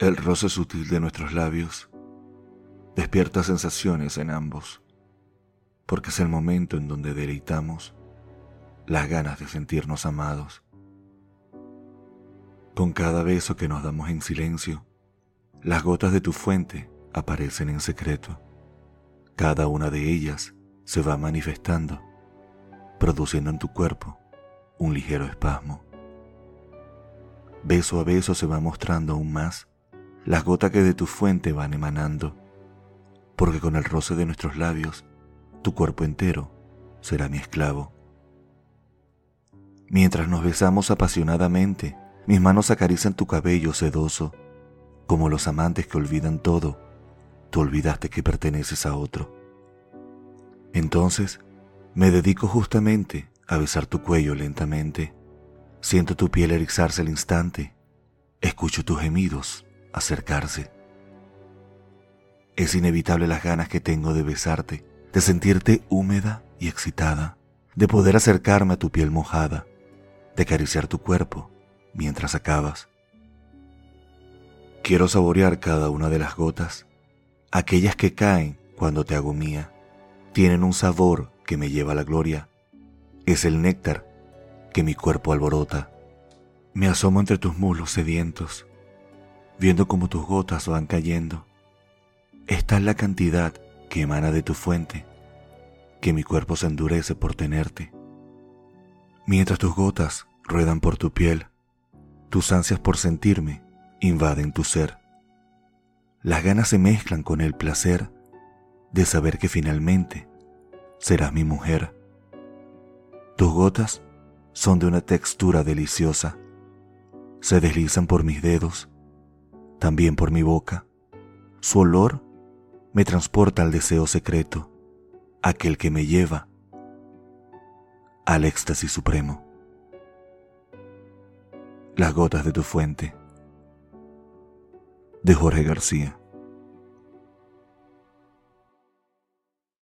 El roce sutil de nuestros labios despierta sensaciones en ambos, porque es el momento en donde deleitamos las ganas de sentirnos amados. Con cada beso que nos damos en silencio, las gotas de tu fuente aparecen en secreto. Cada una de ellas se va manifestando, produciendo en tu cuerpo un ligero espasmo. Beso a beso se va mostrando aún más las gotas que de tu fuente van emanando, porque con el roce de nuestros labios, tu cuerpo entero será mi esclavo. Mientras nos besamos apasionadamente, mis manos acarician tu cabello sedoso, como los amantes que olvidan todo, tú olvidaste que perteneces a otro. Entonces, me dedico justamente a besar tu cuello lentamente, siento tu piel erizarse al instante, escucho tus gemidos acercarse. Es inevitable las ganas que tengo de besarte, de sentirte húmeda y excitada, de poder acercarme a tu piel mojada, de acariciar tu cuerpo mientras acabas. Quiero saborear cada una de las gotas, aquellas que caen cuando te hago mía, tienen un sabor que me lleva a la gloria, es el néctar que mi cuerpo alborota. Me asomo entre tus muslos sedientos, viendo cómo tus gotas van cayendo. Esta es la cantidad que emana de tu fuente, que mi cuerpo se endurece por tenerte. Mientras tus gotas ruedan por tu piel, tus ansias por sentirme invaden tu ser. Las ganas se mezclan con el placer de saber que finalmente serás mi mujer. Tus gotas son de una textura deliciosa. Se deslizan por mis dedos también por mi boca. Su olor me transporta al deseo secreto, aquel que me lleva al éxtasis supremo. Las gotas de tu fuente, de Jorge García.